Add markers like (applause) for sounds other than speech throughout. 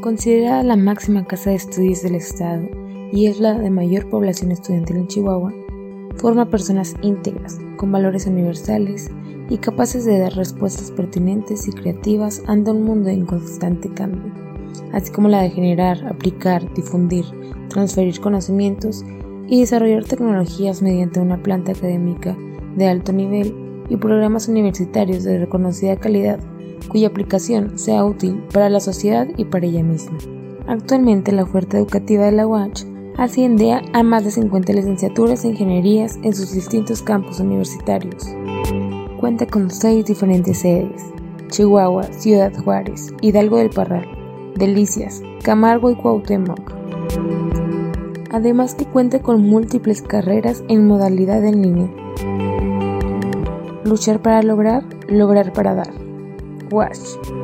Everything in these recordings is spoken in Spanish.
Considerada la máxima casa de estudios del Estado y es la de mayor población estudiantil en Chihuahua, forma personas íntegras, con valores universales y capaces de dar respuestas pertinentes y creativas ante un mundo en constante cambio, así como la de generar, aplicar, difundir, transferir conocimientos y desarrollar tecnologías mediante una planta académica de alto nivel y programas universitarios de reconocida calidad cuya aplicación sea útil para la sociedad y para ella misma. Actualmente la oferta educativa de la UACH asciende a más de 50 licenciaturas e ingenierías en sus distintos campos universitarios. Cuenta con seis diferentes sedes, Chihuahua, Ciudad Juárez, Hidalgo del Parral, Delicias, Camargo y Cuauhtémoc. Además que cuenta con múltiples carreras en modalidad en línea. Luchar para lograr, lograr para dar. WASH.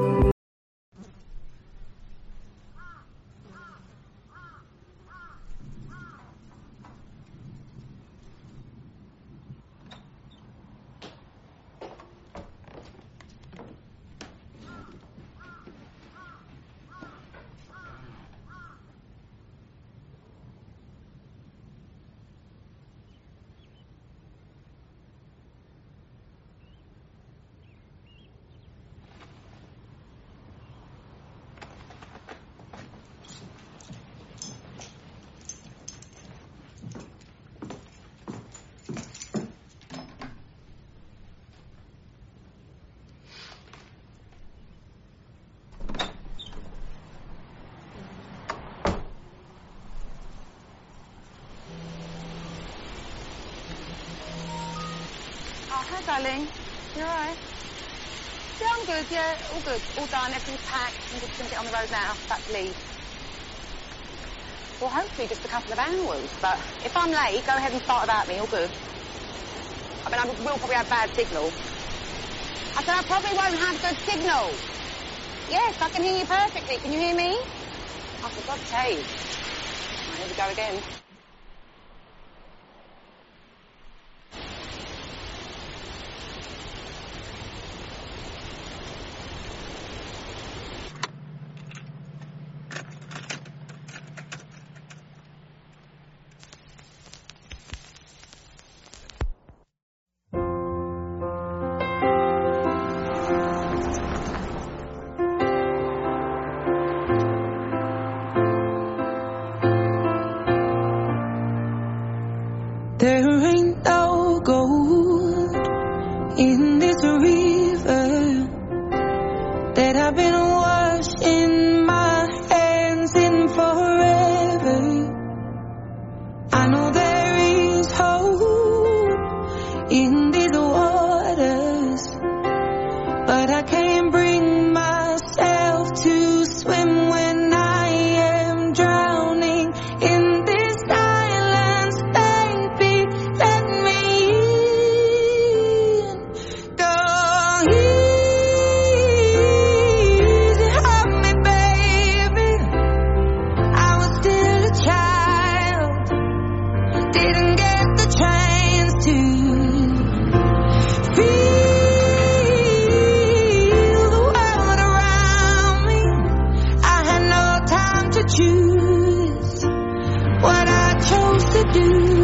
Oh, hi, darling. You alright? Yeah, I'm good. Yeah, all good. All done. Everything's packed. I'm just going to get on the road now. About to leave. Well, hopefully just a couple of hours. But if I'm late, go ahead and start without me. All good. I mean, I will probably have bad signal. I said I probably won't have good signal. Yes, I can hear you perfectly. Can you hear me? Oh, for God's sake. Right, here we go again. do.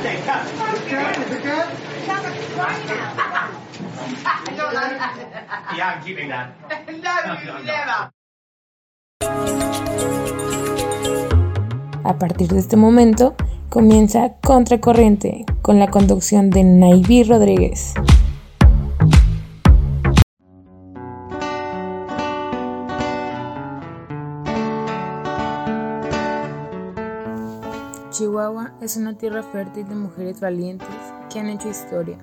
(laughs) A partir de este momento comienza Contracorriente con la conducción de Naiví Rodríguez. Es una tierra fértil de mujeres valientes que han hecho historia,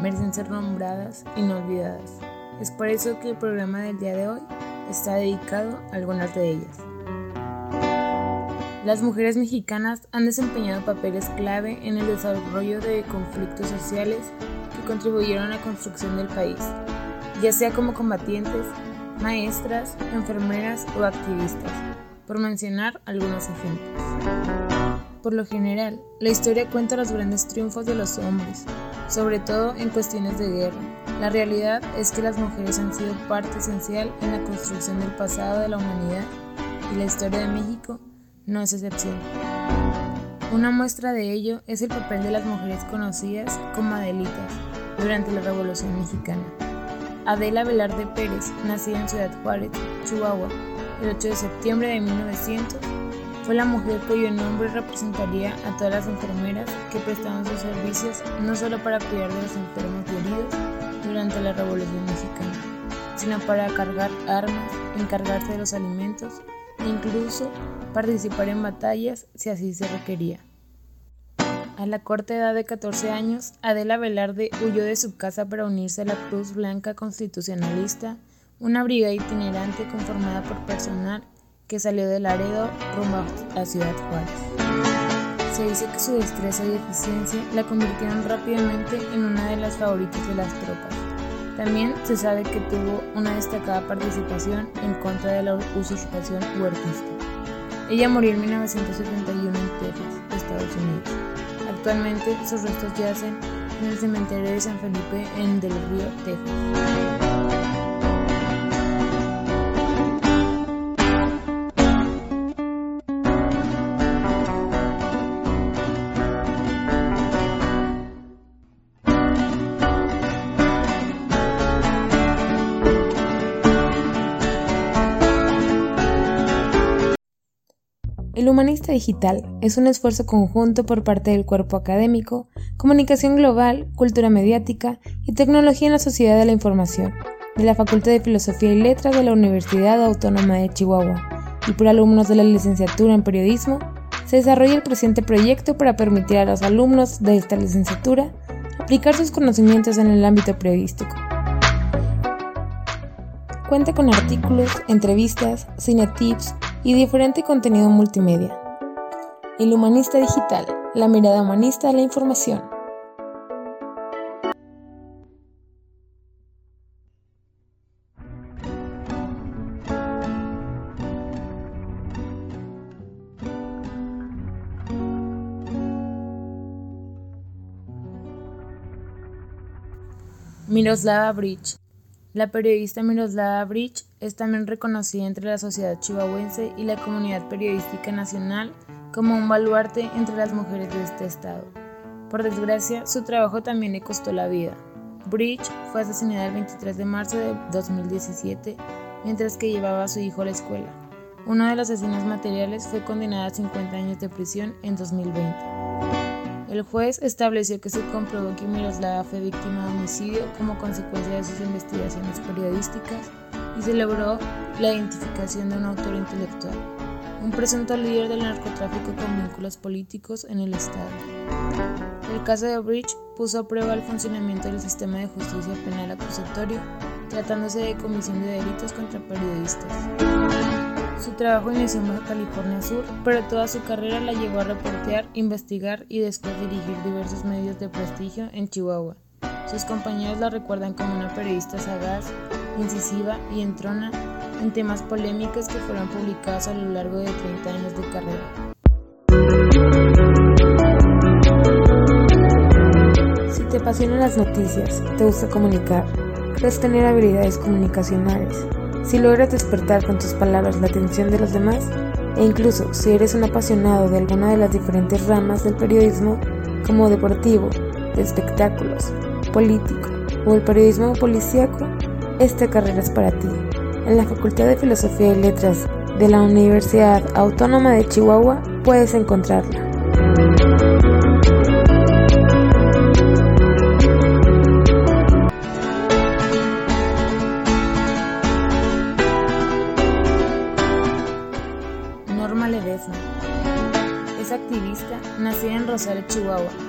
merecen ser nombradas y no olvidadas. Es por eso que el programa del día de hoy está dedicado a algunas de ellas. Las mujeres mexicanas han desempeñado papeles clave en el desarrollo de conflictos sociales que contribuyeron a la construcción del país, ya sea como combatientes, maestras, enfermeras o activistas, por mencionar algunos ejemplos. Por lo general, la historia cuenta los grandes triunfos de los hombres, sobre todo en cuestiones de guerra. La realidad es que las mujeres han sido parte esencial en la construcción del pasado de la humanidad y la historia de México no es excepción. Una muestra de ello es el papel de las mujeres conocidas como Adelitas durante la Revolución Mexicana. Adela Velarde Pérez, nacida en Ciudad Juárez, Chihuahua, el 8 de septiembre de 1900, fue la mujer cuyo nombre representaría a todas las enfermeras que prestaban sus servicios no solo para cuidar de los enfermos y heridos durante la Revolución Mexicana, sino para cargar armas, encargarse de los alimentos e incluso participar en batallas si así se requería. A la corta edad de 14 años, Adela Velarde huyó de su casa para unirse a la Cruz Blanca Constitucionalista, una brigada itinerante conformada por personal que salió de Laredo rumbo a Ciudad Juárez. Se dice que su destreza y eficiencia la convirtieron rápidamente en una de las favoritas de las tropas. También se sabe que tuvo una destacada participación en contra de la usurpación huertista. Ella murió en 1971 en Texas, Estados Unidos. Actualmente sus restos yacen en el cementerio de San Felipe en Del Río, Texas. El Humanista Digital es un esfuerzo conjunto por parte del cuerpo académico, comunicación global, cultura mediática y tecnología en la sociedad de la información, de la Facultad de Filosofía y Letras de la Universidad Autónoma de Chihuahua y por alumnos de la licenciatura en periodismo, se desarrolla el presente proyecto para permitir a los alumnos de esta licenciatura aplicar sus conocimientos en el ámbito periodístico. Cuenta con artículos, entrevistas, cinetips, y diferente contenido multimedia. El humanista digital, la mirada humanista de la información. Miroslava Bridge la periodista Miroslava Bridge es también reconocida entre la sociedad chihuahuense y la comunidad periodística nacional como un baluarte entre las mujeres de este estado. Por desgracia, su trabajo también le costó la vida. Bridge fue asesinada el 23 de marzo de 2017 mientras que llevaba a su hijo a la escuela. Uno de los asesinos materiales fue condenado a 50 años de prisión en 2020. El juez estableció que se comprobó que Miroslava fue víctima de homicidio como consecuencia de sus investigaciones periodísticas y se logró la identificación de un autor intelectual, un presunto líder del narcotráfico con vínculos políticos en el Estado. El caso de Bridge puso a prueba el funcionamiento del sistema de justicia penal acusatorio, tratándose de comisión de delitos contra periodistas. Su trabajo inició en California Sur, pero toda su carrera la llevó a reportear, investigar y después dirigir diversos medios de prestigio en Chihuahua. Sus compañeros la recuerdan como una periodista sagaz, incisiva y entrona en temas polémicos que fueron publicados a lo largo de 30 años de carrera. Si te apasionan las noticias, te gusta comunicar, crees tener habilidades comunicacionales, si logras despertar con tus palabras la atención de los demás, e incluso si eres un apasionado de alguna de las diferentes ramas del periodismo, como deportivo, de espectáculos, político o el periodismo policíaco, esta carrera es para ti. En la Facultad de Filosofía y Letras de la Universidad Autónoma de Chihuahua puedes encontrarla.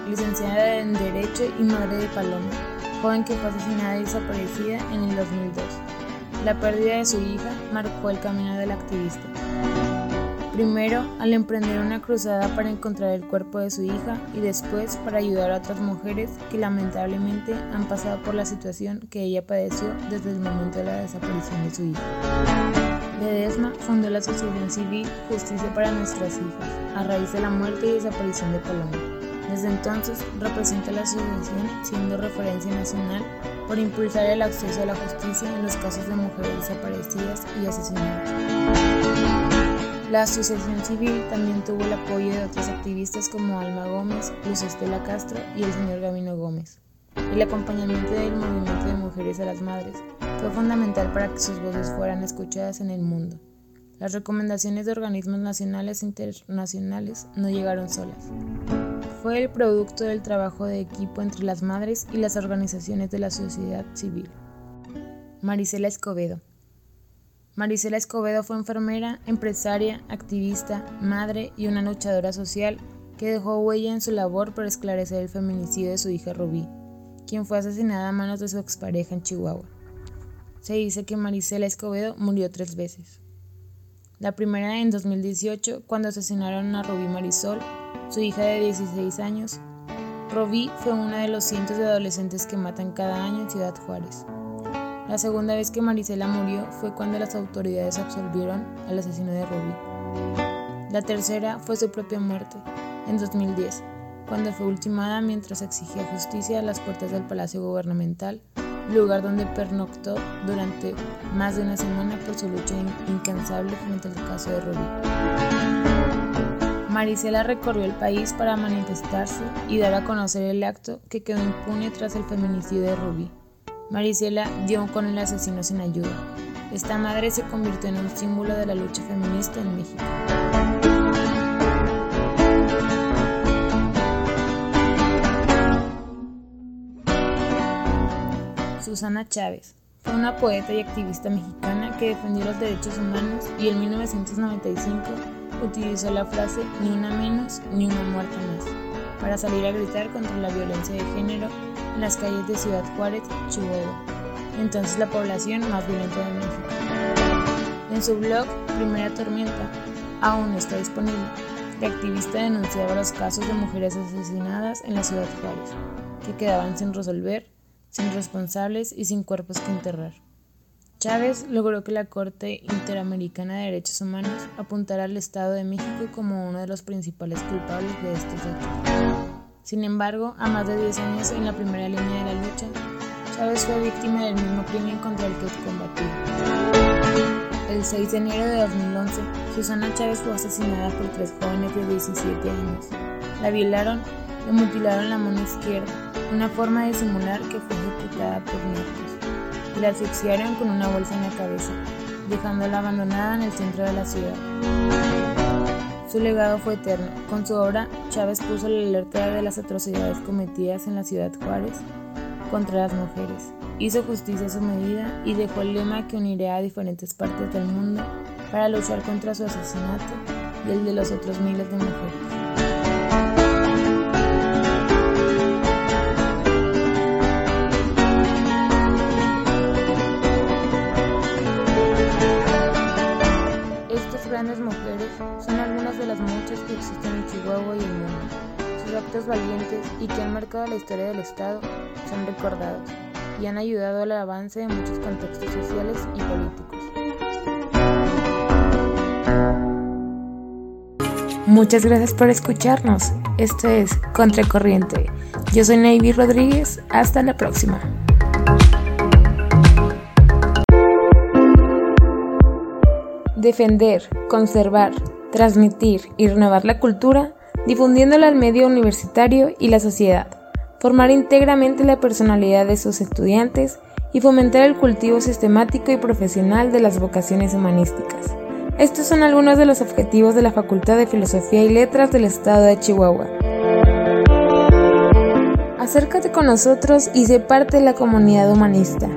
Licenciada en Derecho y madre de Paloma, joven que fue asesinada y desaparecida en el 2002. La pérdida de su hija marcó el camino del activista. Primero, al emprender una cruzada para encontrar el cuerpo de su hija y después para ayudar a otras mujeres que lamentablemente han pasado por la situación que ella padeció desde el momento de la desaparición de su hija. Ledesma fundó la Asociación Civil Justicia para Nuestras Hijas, a raíz de la muerte y desaparición de Paloma. Desde entonces representa la asociación siendo referencia nacional por impulsar el acceso a la justicia en los casos de mujeres desaparecidas y asesinadas. La asociación civil también tuvo el apoyo de otros activistas como Alma Gómez, Luz Estela Castro y el señor Gabino Gómez. El acompañamiento del movimiento de mujeres a las madres fue fundamental para que sus voces fueran escuchadas en el mundo. Las recomendaciones de organismos nacionales e internacionales no llegaron solas fue el producto del trabajo de equipo entre las madres y las organizaciones de la sociedad civil. Marisela Escobedo. Marisela Escobedo fue enfermera, empresaria, activista, madre y una luchadora social que dejó huella en su labor por esclarecer el feminicidio de su hija Rubí, quien fue asesinada a manos de su expareja en Chihuahua. Se dice que Marisela Escobedo murió tres veces. La primera en 2018, cuando asesinaron a Rubí Marisol, su hija de 16 años. Robí fue una de los cientos de adolescentes que matan cada año en Ciudad Juárez. La segunda vez que Marisela murió fue cuando las autoridades absolvieron al asesino de Robí. La tercera fue su propia muerte, en 2010, cuando fue ultimada mientras exigía justicia a las puertas del Palacio Gubernamental, lugar donde pernoctó durante más de una semana por su lucha incansable frente al caso de Robí. Marisela recorrió el país para manifestarse y dar a conocer el acto que quedó impune tras el feminicidio de Rubí. Marisela dio con el asesino sin ayuda. Esta madre se convirtió en un símbolo de la lucha feminista en México. Susana Chávez fue una poeta y activista mexicana que defendió los derechos humanos y en 1995 utilizó la frase ni una menos ni una muerte más para salir a gritar contra la violencia de género en las calles de Ciudad Juárez, Chihuahua, entonces la población más violenta de México. En su blog Primera Tormenta, aún está disponible, la activista denunciaba los casos de mujeres asesinadas en la Ciudad Juárez, que quedaban sin resolver, sin responsables y sin cuerpos que enterrar. Chávez logró que la Corte Interamericana de Derechos Humanos apuntara al Estado de México como uno de los principales culpables de estos hechos. Sin embargo, a más de 10 años en la primera línea de la lucha, Chávez fue víctima del mismo crimen contra el que combatió. El 6 de enero de 2011, Susana Chávez fue asesinada por tres jóvenes de 17 años. La violaron, le mutilaron la mano izquierda, una forma de simular que fue ejecutada por muertos, y la asfixiaron con una bolsa en la cabeza, dejándola abandonada en el centro de la ciudad. Su legado fue eterno. Con su obra, Chávez puso la alerta de las atrocidades cometidas en la ciudad Juárez contra las mujeres. Hizo justicia a su medida y dejó el lema que uniría a diferentes partes del mundo para luchar contra su asesinato y el de los otros miles de mujeres. Valientes y que han marcado la historia del Estado son recordados y han ayudado al avance de muchos contextos sociales y políticos. Muchas gracias por escucharnos. Esto es Contracorriente. Yo soy Navy Rodríguez. Hasta la próxima. Defender, conservar, transmitir y renovar la cultura, difundiéndola al medio universitario y la sociedad formar íntegramente la personalidad de sus estudiantes y fomentar el cultivo sistemático y profesional de las vocaciones humanísticas. Estos son algunos de los objetivos de la Facultad de Filosofía y Letras del Estado de Chihuahua. Acércate con nosotros y sé parte de la comunidad humanista.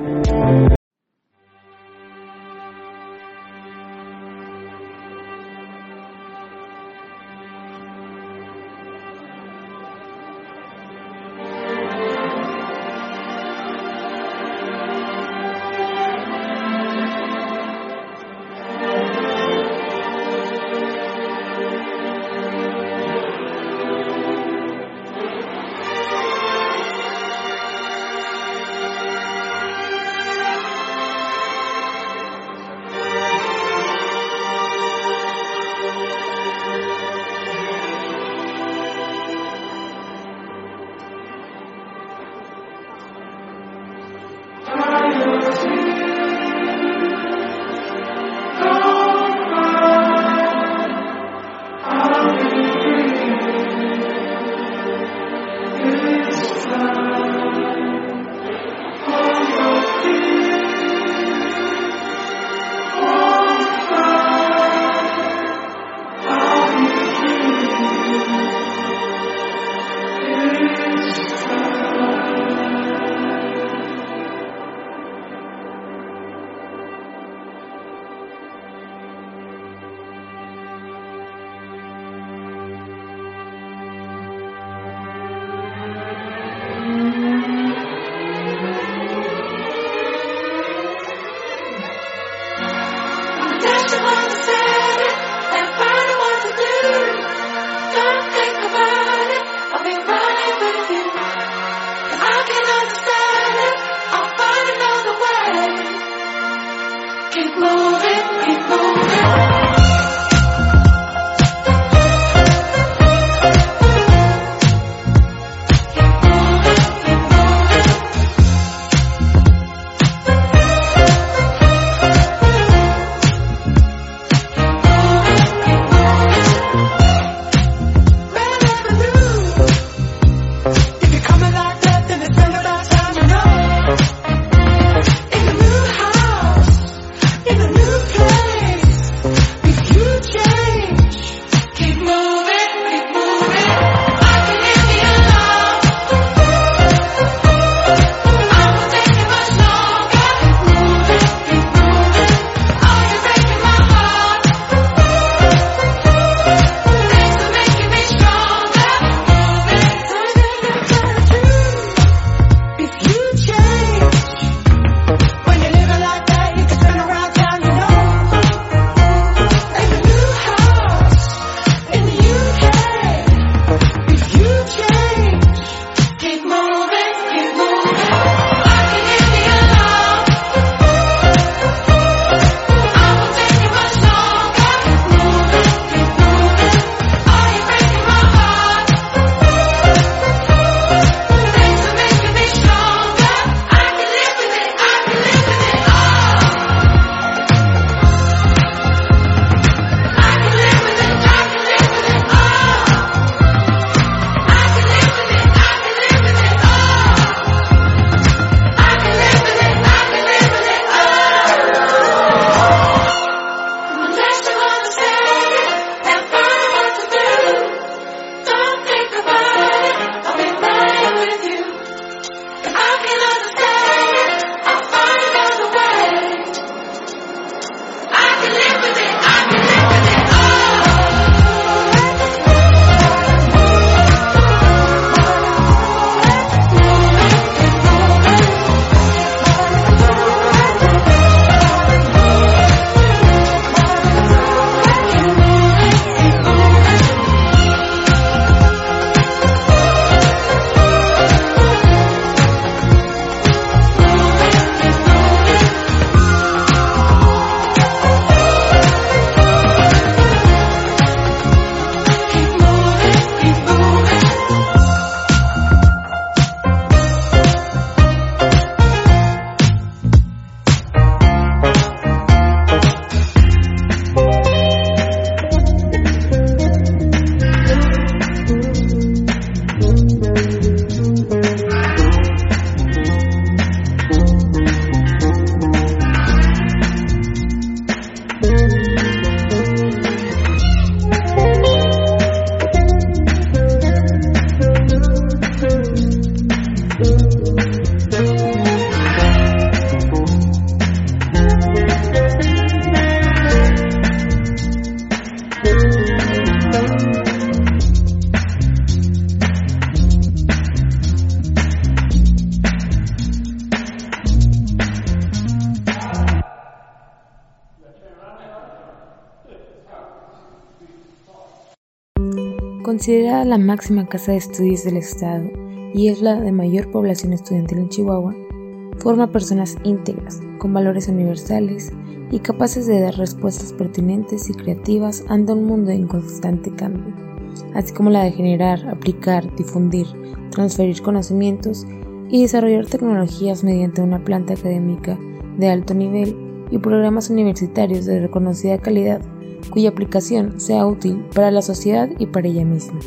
Bye. Considerada la máxima casa de estudios del Estado y es la de mayor población estudiantil en Chihuahua, forma personas íntegras, con valores universales y capaces de dar respuestas pertinentes y creativas ante un mundo en constante cambio, así como la de generar, aplicar, difundir, transferir conocimientos y desarrollar tecnologías mediante una planta académica de alto nivel y programas universitarios de reconocida calidad cuya aplicación sea útil para la sociedad y para ella misma.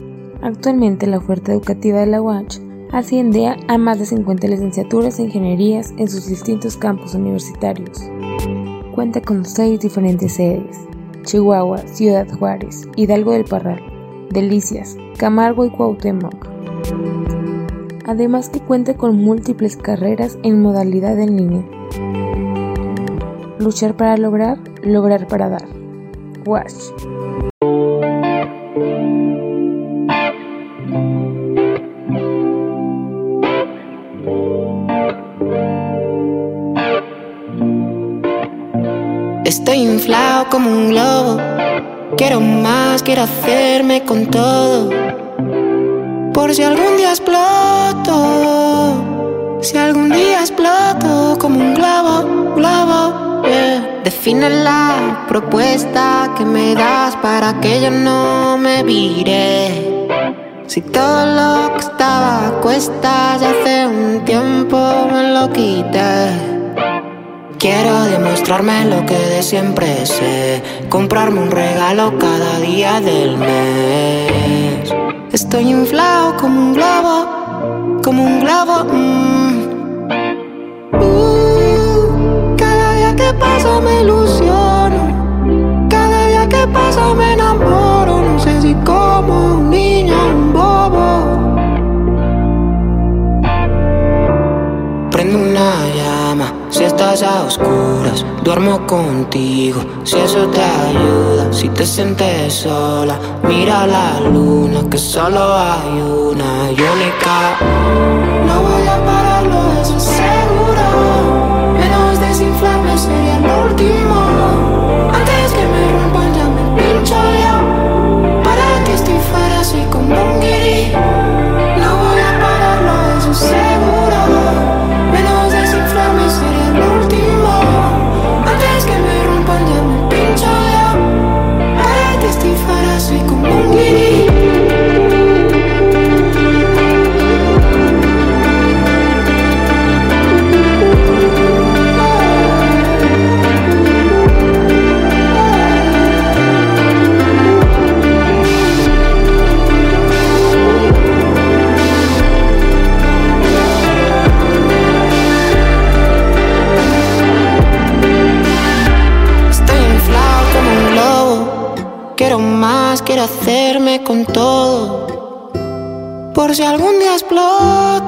Actualmente la oferta educativa de la UACH asciende a más de 50 licenciaturas e ingenierías en sus distintos campos universitarios. Cuenta con seis diferentes sedes, Chihuahua, Ciudad Juárez, Hidalgo del Parral, Delicias, Camargo y Cuauhtémoc. Además que cuenta con múltiples carreras en modalidad en línea. Luchar para lograr, lograr para dar. Wash. Estoy inflado como un globo. Quiero más, quiero hacerme con todo. Por si algún día exploto. Si algún día exploto como un globo, globo. Define la propuesta que me das para que yo no me vire. Si todo lo que estaba a cuestas ya hace un tiempo me lo quité. Quiero demostrarme lo que de siempre sé. Comprarme un regalo cada día del mes. Estoy inflado como un globo, como un globo. Mm. Pasa me ilusiono. Cada día que pasa me enamoro. No sé si como un niño, un bobo. Prende una llama si estás a oscuras, duermo contigo. Si eso te ayuda, si te sientes sola, mira la luna, que solo hay una y única. No voy si algún día exploto.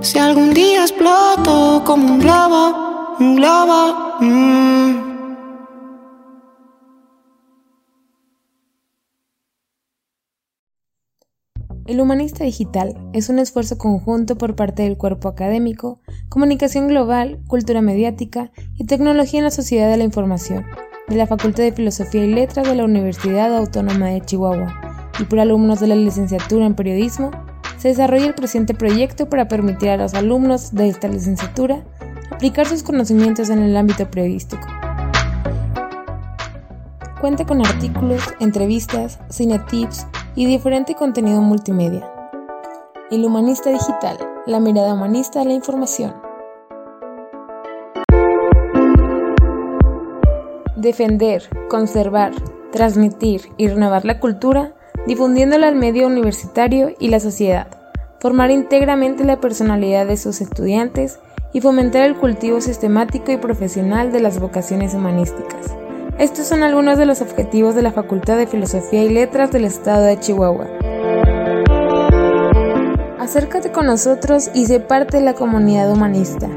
Si algún día exploto como un globo, un globo. mm. El Humanista Digital es un esfuerzo conjunto por parte del cuerpo académico, comunicación global, cultura mediática y tecnología en la sociedad de la información, de la Facultad de Filosofía y Letras de la Universidad Autónoma de Chihuahua y por alumnos de la licenciatura en periodismo, se desarrolla el presente proyecto para permitir a los alumnos de esta licenciatura aplicar sus conocimientos en el ámbito periodístico. Cuenta con artículos, entrevistas, cinetips y diferente contenido multimedia. El Humanista Digital, la mirada humanista de la información. Defender, conservar, transmitir y renovar la cultura, difundiéndola al medio universitario y la sociedad, formar íntegramente la personalidad de sus estudiantes y fomentar el cultivo sistemático y profesional de las vocaciones humanísticas. Estos son algunos de los objetivos de la Facultad de Filosofía y Letras del Estado de Chihuahua. Acércate con nosotros y sé parte de la comunidad humanista.